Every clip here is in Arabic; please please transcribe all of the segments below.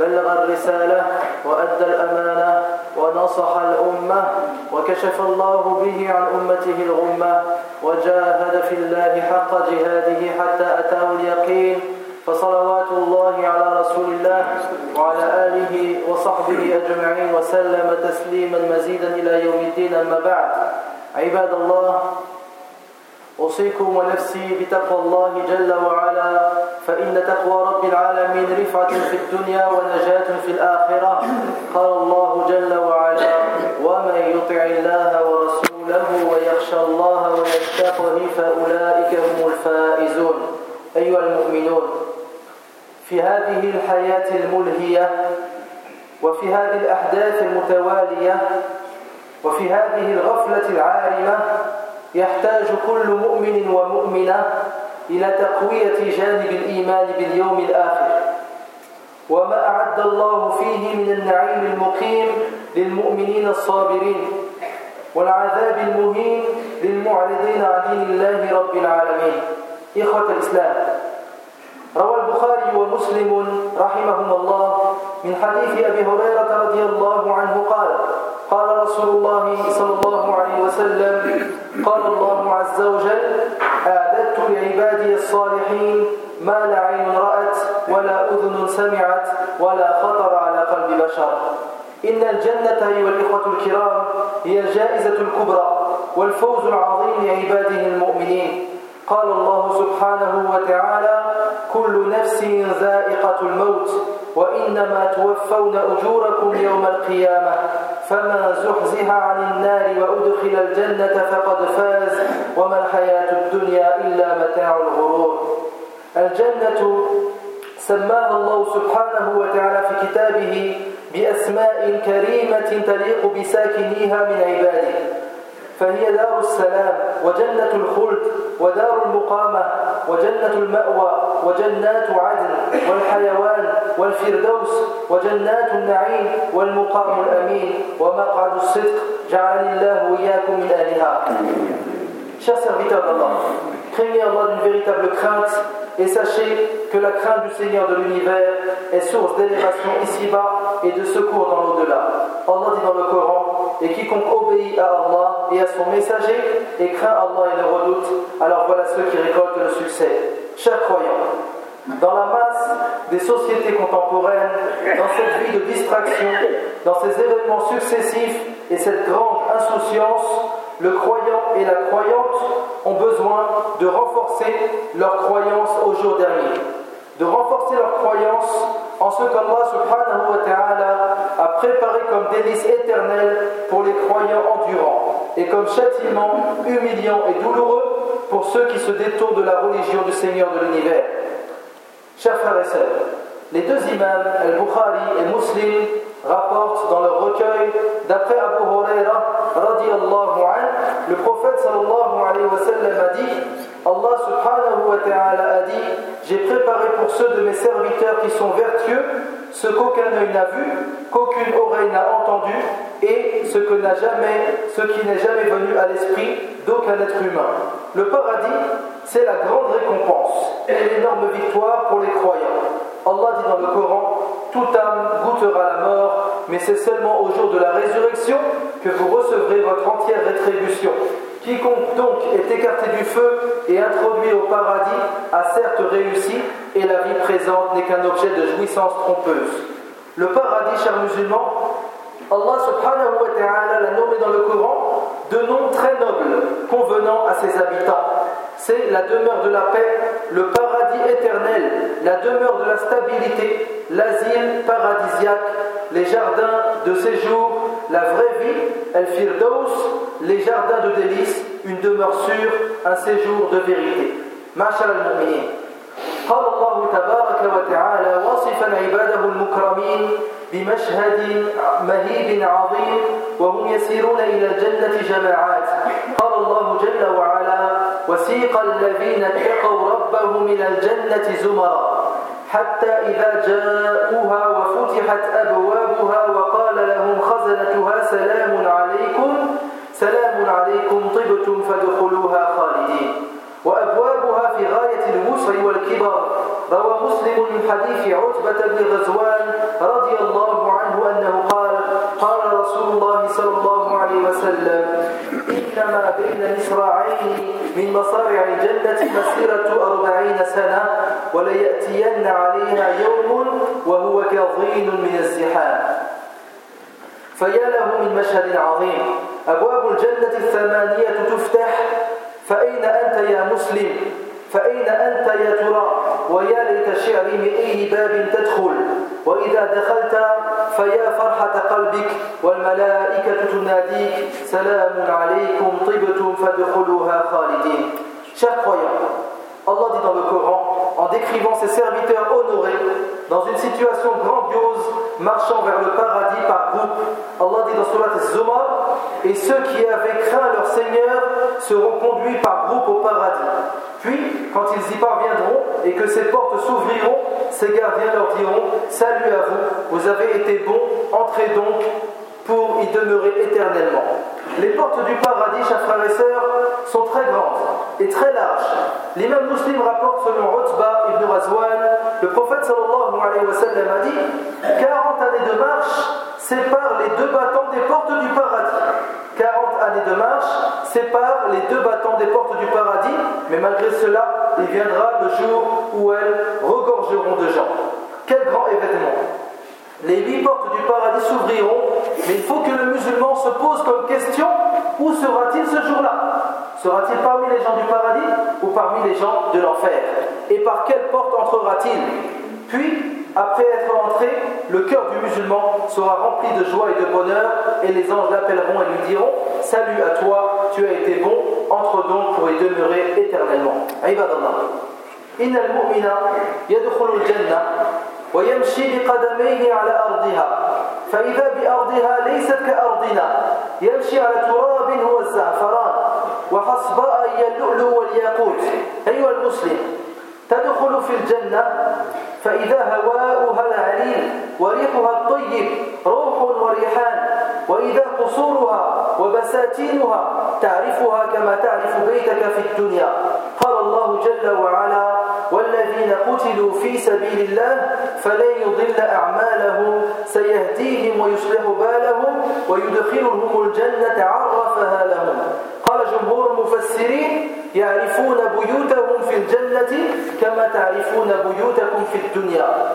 بلغ الرسالة وأدى الأمانة ونصح الأمة وكشف الله به عن أمته الغمة وجاهد في الله حق جهاده حتى أتاه اليقين. فصلوات الله على رسول الله وعلى آله وصحبه أجمعين وسلم تسليما مزيدا إلى يوم الدين أما بعد. عباد الله أوصيكم ونفسي بتقوى الله جل وعلا فإن تقوى رب العالمين رفعة في الدنيا ونجاة في الآخرة. قال الله جل وعلا ومن يطع الله ورسوله ويخشى الله ويتقه فأولئك هم الفائزون. أيها المؤمنون في هذه الحياة الملهية وفي هذه الأحداث المتوالية وفي هذه الغفلة العارمة يحتاج كل مؤمن ومؤمنة إلى تقوية جانب الإيمان باليوم الآخر. وما أعد الله فيه من النعيم المقيم للمؤمنين الصابرين والعذاب المهين للمعرضين عن دين الله رب العالمين. إخوة الإسلام روى البخاري ومسلم رحمهما الله. من حديث أبي هريرة رضي الله عنه قال قال رسول الله صلى الله عليه وسلم قال الله عز وجل أعددت لعبادي الصالحين ما لا عين رأت ولا أذن سمعت ولا خطر على قلب بشر. إن الجنة أيها الإخوة الكرام هي الجائزة الكبرى والفوز العظيم لعباده المؤمنين. قال الله سبحانه وتعالى كل نفس ذائقة الموت وإنما توفون أجوركم يوم القيامة فمن زحزح عن النار وأدخل الجنة فقد فاز وما الحياة الدنيا إلا متاع الغرور. الجنة سماها الله سبحانه وتعالى في كتابه بأسماء كريمة تليق بساكنيها من عباده. فهي دار السلام وجنة الخلد ودار المقامة وجنة المأوى وجنات عدن والحيوان والفردوس وجنات النعيم والمقام الأمين ومقعد الصدق. جعلني الله وإياكم من أهلها. Chers serviteurs d'Allah, craignez Allah d'une véritable crainte. Et sachez que la crainte du Seigneur de l'univers est source d'élévation ici-bas et de secours dans l'au-delà. Allah dit dans le Coran Et quiconque obéit à Allah et à son messager et craint Allah et le redoute, alors voilà ceux qui récoltent le succès. Chers croyants, dans la masse des sociétés contemporaines, dans cette vie de distraction, dans ces événements successifs et cette grande insouciance, le croyant et la croyante ont besoin de renforcer leur croyance au jour dernier, de renforcer leur croyance en ce qu'Allah subhanahu wa ta'ala a préparé comme délice éternel pour les croyants endurants et comme châtiment humiliant et douloureux pour ceux qui se détournent de la religion du Seigneur de l'univers. Chers frères et sœurs, les deux imams, Al-Bukhari et Muslim, rapportent dans leur recueil, d'après Abu Huraira, radiallahu an, le prophète sallallahu alayhi wa sallam a dit Allah subhanahu wa ta'ala a dit J'ai préparé pour ceux de mes serviteurs qui sont vertueux ce qu'aucun œil n'a vu, qu'aucune oreille n'a entendu, et ce, ce qui n'est jamais venu à l'esprit d'aucun être humain. Le paradis, c'est la grande récompense et l'énorme victoire pour les croyants. Allah dit dans le Coran Toute âme goûtera la mort, mais c'est seulement au jour de la résurrection que vous recevrez votre entière rétribution. Quiconque donc est écarté du feu et introduit au paradis a certes réussi, et la vie présente n'est qu'un objet de jouissance trompeuse. Le paradis, chers musulmans, Allah subhanahu wa ta'ala l'a nommé dans le Coran de noms très nobles convenant à ses habitants. C'est la demeure de la paix, le paradis éternel, la demeure de la stabilité, l'asile paradisiaque, les jardins de séjour, la vraie vie, El Firdaus, les jardins de délices, une demeure sûre, un séjour de vérité. Mashal al-Mu'minin. قال الله تبارك وتعالى واصفا عباده المكرمين بمشهد مهيب عظيم وهم يسيرون إلى الجنة جماعات قال الله جل وعلا وسيق الذين اتقوا ربهم إلى الجنة زمرا حتى إذا جاءوها وفتحت أبوابها وقال لهم خزنتها سلام عليكم سلام عليكم طبتم فادخلوها خالدين. وأبوابها في غاية الوسع والكبر. روى مسلم من حديث عتبة بن غزوان رضي الله عنه أنه قال قال رسول الله صلى الله عليه وسلم إنما بين مصراعين من مصارع الجنة مسيرة أربعين سنة وليأتين عليها يوم وهو كظين من الزحام. فيا له من مشهد عظيم. أبواب الجنة الثمانية تفتح. فأين أنت يا مسلم؟ فأين أنت يا ترى؟ ويا ليت شعري من أي باب تدخل. وإذا دخلت فيا فرحة قلبك والملائكة تناديك. سلام عليكم طبتم فادخلوها خالدين. Chers croyants, Allah dit dans le Coran, en décrivant ses serviteurs honorés, dans une situation grandiose, marchant vers le paradis par groupe, Allah dit dans Surat et ceux qui avaient craint leur Seigneur seront conduits par groupe au paradis. Puis, quand ils y parviendront et que ces portes s'ouvriront, ces gardiens leur diront Salut à vous, vous avez été bons, entrez donc pour y demeurer éternellement. Les portes du paradis, chers frères et sœurs, sont très grandes et très larges. L'imam muslim rapporte selon Utba ibn Razwan, le prophète sallallahu alayhi wa sallam a dit 40 années de marche séparent les deux battants des portes du paradis. 40 années de marche séparent les deux battants des portes du paradis, mais malgré cela, il viendra le jour où elles regorgeront de gens. Quel grand événement Les huit portes du paradis s'ouvriront, mais il faut que le musulman se pose comme question où sera-t-il ce jour-là? Sera-t-il parmi les gens du paradis ou parmi les gens de l'enfer? Et par quelle porte entrera-t-il? Puis, après être entré, le cœur du musulman sera rempli de joie et de bonheur, et les anges l'appelleront et lui diront Salut à toi, tu as été bon, entre donc pour y demeurer éternellement. ويمشي بقدميه على أرضها. فإذا بأرضها ليست كأرضنا يمشي على تراب هو الزعفران. وحصباء هي اللؤلؤ والياقوت أيها المسلم تدخل في الجنة فإذا هواؤها العليل وريحها الطيب روح وريحان. وإذا قصورها وبساتينها تعرفها كما تعرف بيتك في الدنيا. قال الله جل وعلا والذين قتلوا في سبيل الله فلن يضل أعمالهم. سيهديهم ويصلح بالهم ويدخلهم الجنة عرفها لهم. قال جمهور المفسرين يعرفون بيوتهم في الجنة كما تعرفون بيوتكم في الدنيا.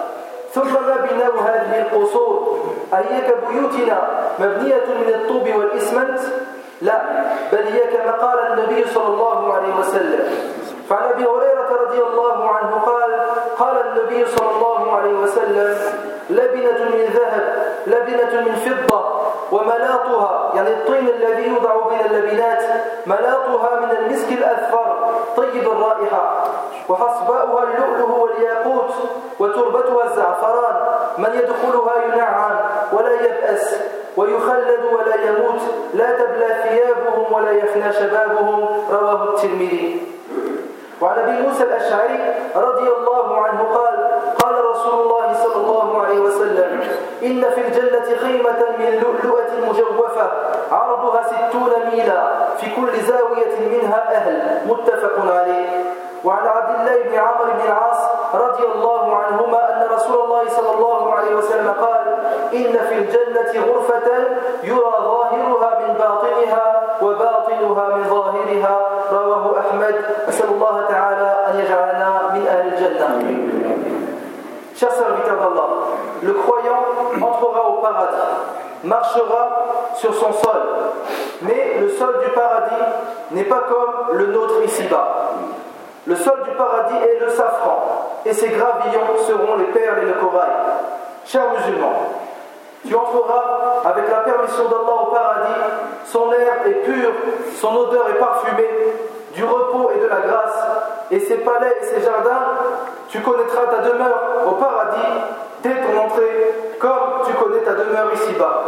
ثم ما بناء هذه القصور؟ أهي كبيوتنا مبنية من الطوب والإسمنت؟ لا بل هي كما قال النبي صلى الله عليه وسلم. فعن أبي هريرة رضي الله عنه قال قال النبي صلى الله عليه وسلم لبنة من ذهب لبنة من فضة وملاطها يعني الطين الذي يوضع بين اللبنات ملاطها من المسك الأذفر طيب الرائحة وحصباؤها اللؤلؤ والياقوت وتربتها الزعفران من يدخلها ينعم ولا يبأس ويخلد ولا يموت لا تبلى ثيابهم ولا يفنى شبابهم رواه الترمذي. وعن أبي موسى الأشعري رضي الله عنه قال قال رسول الله صلى الله عليه وسلم إن في الجنة خيمة من لؤلؤة مجوفة عرضها ستون ميلا في كل زاوية منها أهل. متفق عليه. وعن عبد الله بن عمرو بن العاص رضي الله عنهما أن رسول الله صلى الله عليه وسلم قال إن في الجنة غرفة يرى ظاهرها من باطنها وباطنها من ظاهرها رواه أحمد. أسأل الله تعالى أن يجعلنا من أهل الجنة. Chers serviteurs d'Allah, le croyant entrera au paradis, marchera sur son sol, mais le sol du paradis n'est pas comme le nôtre ici-bas. Le sol du paradis est le safran, et ses gravillons seront les perles et le corail. Chers musulmans, tu entreras avec la permission d'Allah au paradis, son air est pur, son odeur est parfumée, du repos et de la grâce, et ses palais et ses jardins, tu connaîtras ta demeure au paradis dès ton entrée demeure ici-bas.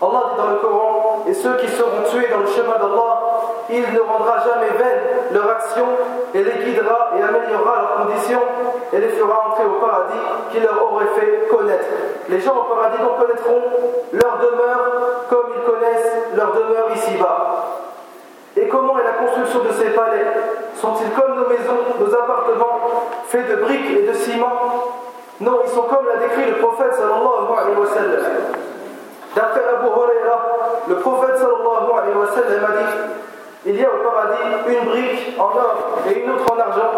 Allah dit dans le Coran Et ceux qui seront tués dans le chemin d'Allah, il ne rendra jamais vaine leur action et les guidera et améliorera leurs conditions et les fera entrer au paradis qu'il leur aurait fait connaître. Les gens au paradis donc connaîtront leur demeure comme ils connaissent leur demeure ici-bas. Et comment est la construction de ces palais? Sont-ils comme nos maisons, nos appartements, faits de briques et de ciment? Non, ils sont comme l'a décrit le prophète sallallahu alayhi wa sallam. D'après Abu Huraira, le prophète sallallahu alayhi wa sallam a dit Il y a au paradis une brique en or et une autre en argent.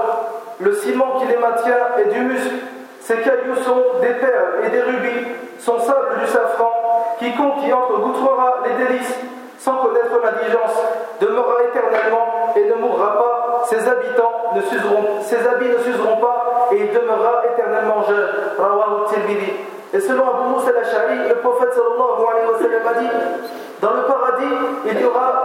Le ciment qui les maintient est du muscle. Ces cailloux sont des perles et des rubis, son sable du safran. Quiconque y entre goûtera les délices sans connaître l'indigence, demeurera éternellement et ne mourra pas. Ses habitants ne s'useront, ses habits ne s'useront pas et il demeurera éternellement jeune. Et selon Abu Moussa al-Ash'ari, le prophète sallallahu alayhi wa sallam a dit Dans le paradis, il y aura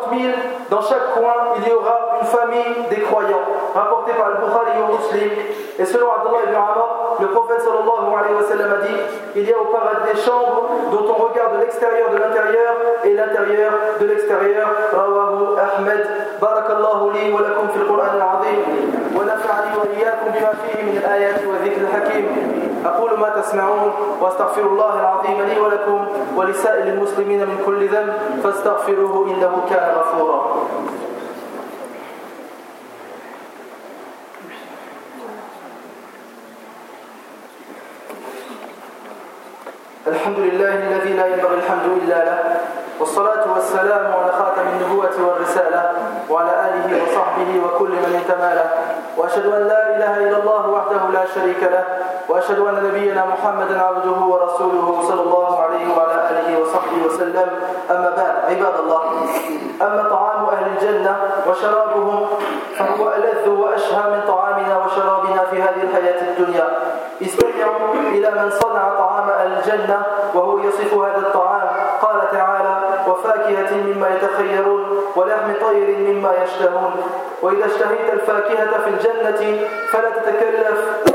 50 000, dans chaque coin, il y aura une famille des croyants, rapportée par le Bukhari et Muslim. Et selon Abdullah ibn Amr, le prophète sallallahu alayhi wa sallam a dit Il y a au paradis des chambres dont on regarde l'extérieur de l'intérieur et l'intérieur de l'extérieur. Rawahu Ahmed. Barakallahu li wa lakum fil Qur'an al-Azim. ونفعني وإياكم بما فيه من الآيات والذكر الحكيم أقول ما تسمعون وأستغفر الله العظيم لي ولكم ولسائر المسلمين من كل ذنب فاستغفروه إنه كان غفورا. الحمد لله الذي لا ينبغي الحمد إلا له والصلاة والسلام على خاتم النبوة والرسالة وعلى آله وصحبه وكل من انتمى له وأشهد أن لا إله إلا الله وحده لا شريك له وأشهد أن نبينا محمدا عبده ورسوله صلى الله عليه وعلى آله وصحبه وسلم. أما بعد عباد الله أما طعام أهل الجنة وشرابهم فهو ألذ وأشهى من طعامنا وشرابنا في هذه الحياة الدنيا. استمعوا إلى من صنع طعام أهل الجنة وهو يصف هذا الطعام. قال تعالى وفاكهة مما يتخيرون ولحم طير مما يشتهون. وإذا اشتهيت الفاكهة في الجنة فلا تتكلف.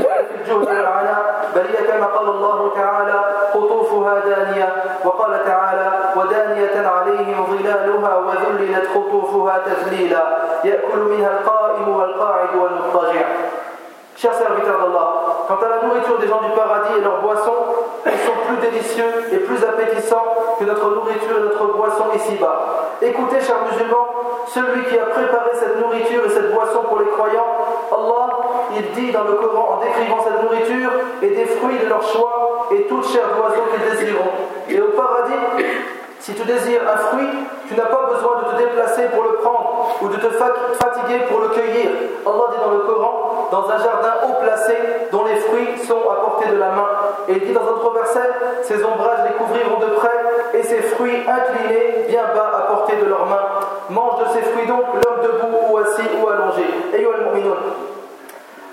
في الجهد والعناء بل هي كما قال الله تعالى قطوفها دانية. وقال تعالى ودانية عليهم ظلالها وذللت قطوفها تذليلا يأكل منها القائم والقاعد والمضطجع. Chers serviteurs d'Allah, quant à la nourriture des gens du paradis et leurs boissons, ils sont plus délicieux et plus appétissants que notre nourriture et notre boisson ici-bas. Écoutez, chers musulmans, celui qui a préparé cette nourriture et cette boisson pour les croyants, Allah, il dit dans le Coran en décrivant cette nourriture et des fruits de leur choix et toute chair d'oiseau qu'ils désireront. Et au paradis, si tu désires un fruit, tu n'as pas besoin de te déplacer pour le prendre ou de te fatiguer pour le cueillir. Allah dit dans le Coran, dans un jardin haut placé dont les fruits sont à portée de la main. Et il dit dans un autre verset, ces ombrages les couvriront de près et ces fruits inclinés bien bas à portée de leurs mains. Mange de ces fruits donc l'homme debout ou assis ou allongé.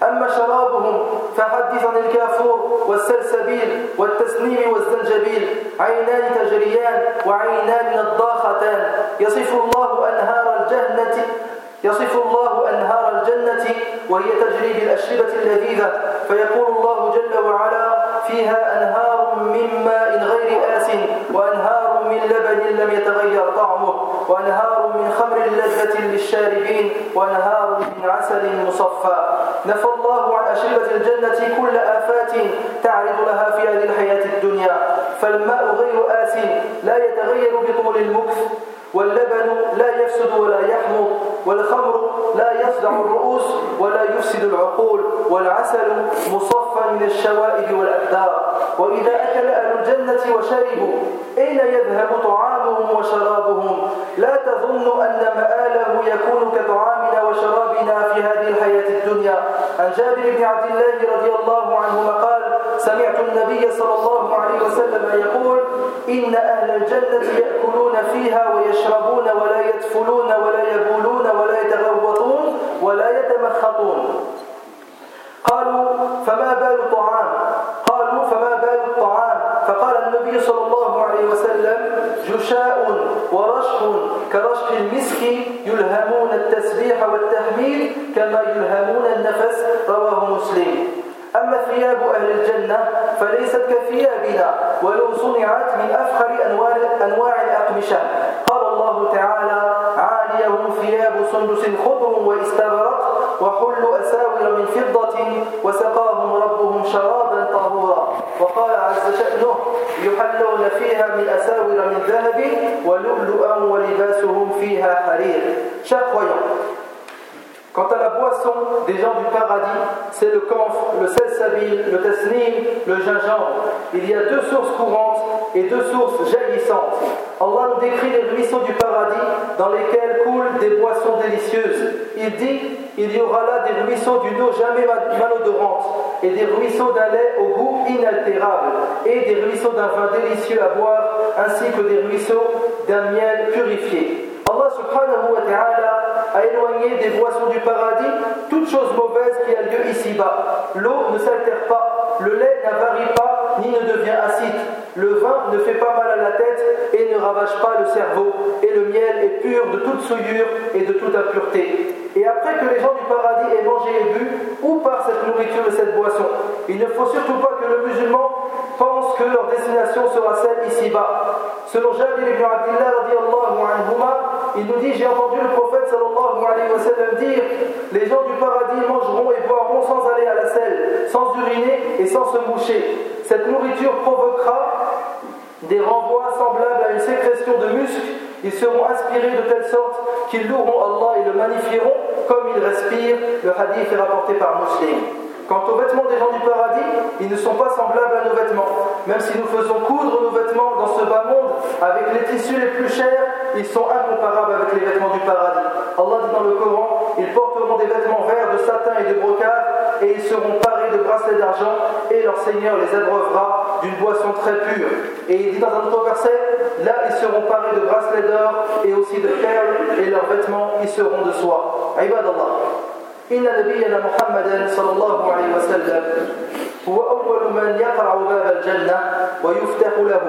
أما شرابهم فحدث عن الكافور والسلسبيل والتسنيم والزنجبيل عينان تجريان وعينان نضاختان يصف الله أنهار الجنة يصف الله أنهار الجنة وهي تجري بالأشربة اللذيذة فيقول الله جل وعلا فيها أنهار من ماء غير آس وأنهار من لبن لم يتغير طعمه وأنهار من خمر لذة للشاربين وأنهار من عسل مصفى. نفى الله عن أشربة الجنة كل آفات تعرض لها في هذه الحياة الدنيا. فالماء غير آس لا يتغير بطول المكث واللبن لا يفسد ولا يحمض والخمر لا يصدع الرؤوس ولا يفسد العقول والعسل مصفى من الشوائب والأكدار وإذا أكل أهل الجنة وشربوا أين يذهب طعامهم وشرابهم؟ لا تظن أن مآله يكون كطعامنا وشرابنا في هذه الحياة الدنيا. عن جابر بن عبد الله رضي الله عنهما قال سمعت النبي صلى الله عليه وسلم يقول إن أهل الجنة يأكلون فيها ويشربون ولا يدفلون ولا يبولون ولا يتغوطون ولا يتمخطون. قالوا فما بال الطعام؟ قالوا فما بال الطعام؟ فقال النبي صلى الله عليه وسلم جشاء ورشح كرشح المسك يلهمون التسبيح والتحميل كما يلهمون النفس. رواه مسلم. أما ثياب أهل الجنة فليست كثيابنا ولو صنعت من أفخر أنواع, أنواع الأقمشة. قال الله تعالى عاليهم ثياب سندس خضر واستبرق وحلوا أساور من فضة وسقاهم ربهم شرابا طهورا. وقال عز شأنه يحلون فيها من أساور من ذهب ولؤلؤا ولباسهم فيها حرير. Chaque Quant à la boisson des gens du paradis, c'est le camphre, le salsabil, le tasnim, le gingembre. Il y a deux sources courantes et deux sources jaillissantes. Allah nous décrit les ruisseaux du paradis dans lesquels coulent des boissons délicieuses. Il dit il y aura là des ruisseaux d'une eau jamais malodorante et des ruisseaux d'un lait au goût inaltérable et des ruisseaux d'un vin délicieux à boire ainsi que des ruisseaux d'un miel purifié. Allah subhanahu wa ta'ala a éloigné des boissons du paradis toute chose mauvaise qui a lieu ici-bas. L'eau ne s'altère pas, le lait n'avarie pas ni ne devient acide, le vin ne fait pas mal à la tête et ne ravage pas le cerveau, et le miel est pur de toute souillure et de toute impureté. Et après que les gens du paradis aient mangé et bu, ou par cette nourriture et cette boisson, il ne faut surtout pas que le musulman pense que leur destination sera celle ici-bas. Selon Jabir ibn Abdullah, il nous dit J'ai entendu le prophète sallallahu alayhi wa sallam dire Les gens du paradis mangeront et boiront sans aller à la selle, sans uriner et sans se moucher. Cette nourriture provoquera des renvois semblables à une sécrétion de muscles. Ils seront inspirés de telle sorte qu'ils loueront Allah et le magnifieront comme ils respirent. Le hadith est rapporté par Muslim. Quant aux vêtements des gens du paradis, ils ne sont pas semblables à nos vêtements. Même si nous faisons coudre nos vêtements dans ce bas monde avec les tissus les plus chers, ils sont incomparables avec les vêtements du paradis. Allah dit dans le Coran, ils porteront des vêtements verts de satin et de brocart et ils seront parés de bracelets d'argent et leur Seigneur les abreuvera d'une boisson très pure. Et il dit dans un autre verset, là ils seront parés de bracelets d'or et aussi de perles et leurs vêtements ils seront de soie. Ibad Allah. إن نبينا محمدا صلى الله عليه وسلم هو أول من يقرع باب الجنة ويفتح له.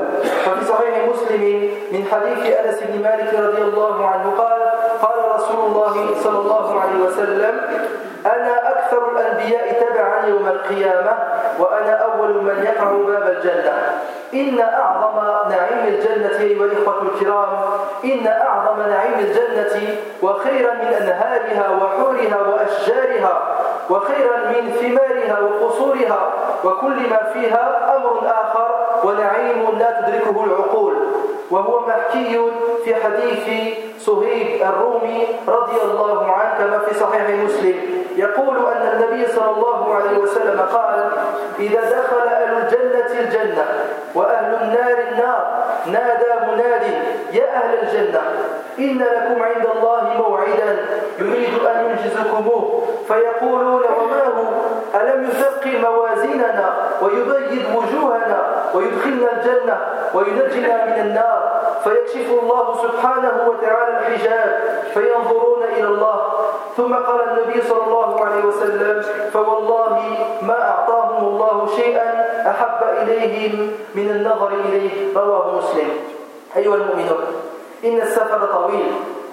ففي صحيح مسلم من حديث أنس بن مالك رضي الله عنه قال قال رسول الله صلى الله عليه وسلم أنا أكثر الأنبياء تبعا يوم القيامة وأنا أول من يقرع باب الجنة. إن أعظم نعيم الجنة أيها الإخوة الكرام إن أعظم نعيم الجنة وخيرا من أنهارها وحورها وأشجارها وخيرا من ثمارها وقصورها وكل ما فيها أمر آخر ونعيم لا تدركه العقول وهو محكي في حديث صهيب الرومي رضي الله عنه كما في صحيح مسلم يقول أن النبي صلى الله عليه وسلم قال إذا دخل أهل الجنة الجنة وأهل النار النار نادى مناد يا أهل الجنة إن لكم عند الله موعدا يريد أن ينجزكموه فيقولون وما هو؟ ألم يثقل موازيننا ويبيض وجوهنا ويدخلنا الجنة وينجنا من النار؟ فيكشف الله سبحانه وتعالى الحجاب فينظرون إلى الله. ثم قال النبي صلى الله عليه وسلم فوالله ما أعطاهم الله شيئا أحب إليهم من النظر إليه. رواه مسلم. أيها المؤمنون إن السفر طويل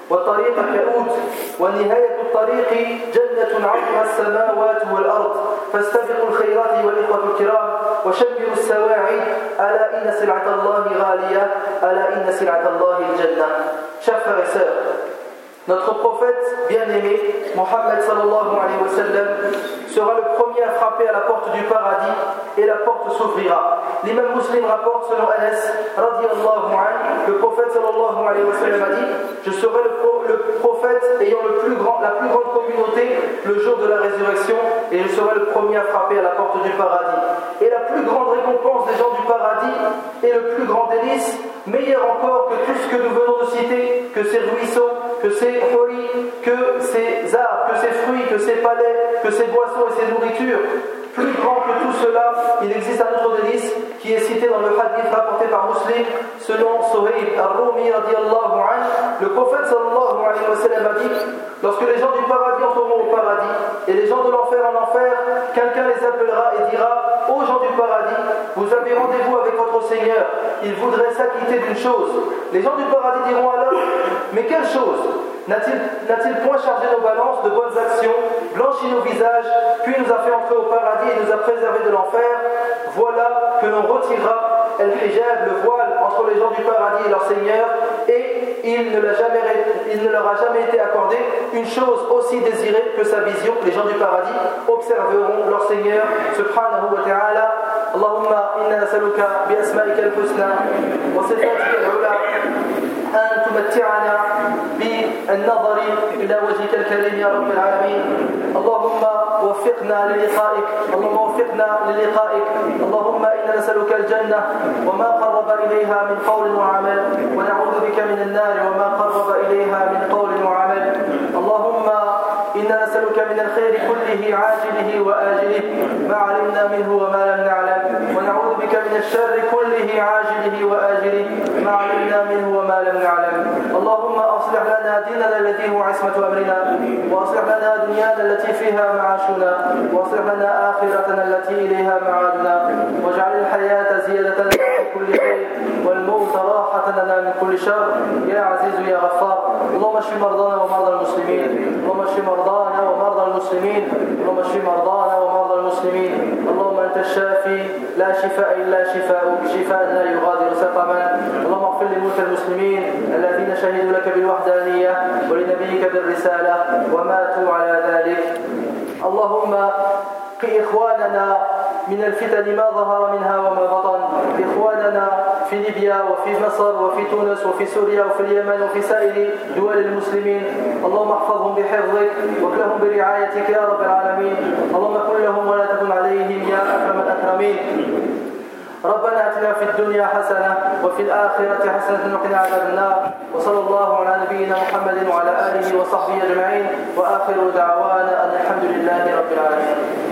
والطريق كؤوت ونهاية الطريق جنة عرضها السماوات والأرض. فاستبقوا الخيرات والإخوة الكرام وشمروا السواعد. ألا إن سلعة الله غالية؟ ألا إن سلعة الله الجنة؟ Chers frères Notre prophète bien-aimé, Mohammed sallallahu alayhi wa sallam, sera le premier à frapper à la porte du paradis et la porte s'ouvrira. L'imam muslim rapporte selon Anas, radiallahu anhu, le prophète sallallahu alayhi wa sallam a dit Je serai le, prophète ayant le plus grand, la plus grande communauté le jour de la résurrection et je serai le premier à frapper à la porte du paradis. Et la plus grande récompense des gens du paradis et le plus grand délice, meilleur encore que tout ce que nous venons de citer, que ces ruisseaux, que ces que ces arbres, que ces fruits, que ces palais, que ces boissons et ces nourritures, plus grand que tout cela, il existe un autre délice qui est cité dans le hadith rapporté par Muslim selon Suhaib al-Rumi le prophète sallallahu alayhi wa sallam a dit lorsque les gens du paradis au et les gens de l'enfer en enfer quelqu'un les appellera et dira ô gens du paradis vous avez rendez-vous avec votre Seigneur. Il voudrait s'acquitter d'une chose les gens du paradis diront alors mais quelle chose? N'a-t-il point chargé nos balances de bonnes actions, blanchi nos visages, puis nous a fait entrer au paradis et nous a préservés de l'enfer? Voilà que l'on retirera el hijab, le voile, entre les gens du paradis et leur Seigneur, et il ne, jamais, il ne leur a jamais été accordé une chose aussi désirée que sa vision. Les gens du paradis observeront leur Seigneur, subhanahu wa ta'ala. Nasaluka bi asma'ika al-husna wa sifatika al-ula أن تمتعنا بالنظر إلى وجهك الكريم يا رب العالمين اللهم وفقنا للقائك اللهم وفقنا للقائك اللهم إنا نسألك الجنة وما قرب إليها من قول وعمل ونعوذ بك من النار وما قرب إليها من قول وعمل اللهم إنا نسألك من الخير كله عاجله وآجله. ما علمنا منه وما لم نعلم. ونعوذ بك من الشر كله عاجله وآجله. ما علمنا منه وما لم نعلم. اللهم أصلح لنا ديننا الذي هو عصمة أمرنا. وأصلح لنا دنيانا التي فيها معاشنا. وأصلح لنا آخرتنا التي إليها معادنا. واجعل الحياة زيادة لنا. كل خير والموت راحة لنا من كل شر. يا عزيز يا غفار اللهم اشف مرضانا ومرضى المسلمين. اللهم اشف مرضانا ومرضى المسلمين. اللهم اشف مرضانا ومرضى المسلمين. اللهم أنت الشافي لا شفاء إلا شفاءك. شفاء لا يغادر سقما. اللهم اغفر لموتى المسلمين الذين شهدوا لك بالوحدانية ولنبيك بالرسالة وماتوا على ذلك. اللهم قي إخواننا من الفتن ما ظهر منها وما بطن. إخواننا في ليبيا وفي مصر وفي تونس وفي سوريا وفي اليمن وفي سائر دول المسلمين. اللهم احفظهم بحفظك وكلهم برعايتك يا رب العالمين. اللهم كن لهم ولا تكن عليهم يا أكرم الأكرمين. ربنا آتنا في الدنيا حسنة وفي الآخرة حسنة وقنا عذاب النار. وصلى الله على نبينا محمد وعلى آله وصحبه أجمعين. وآخر دعوانا أن الحمد لله رب العالمين.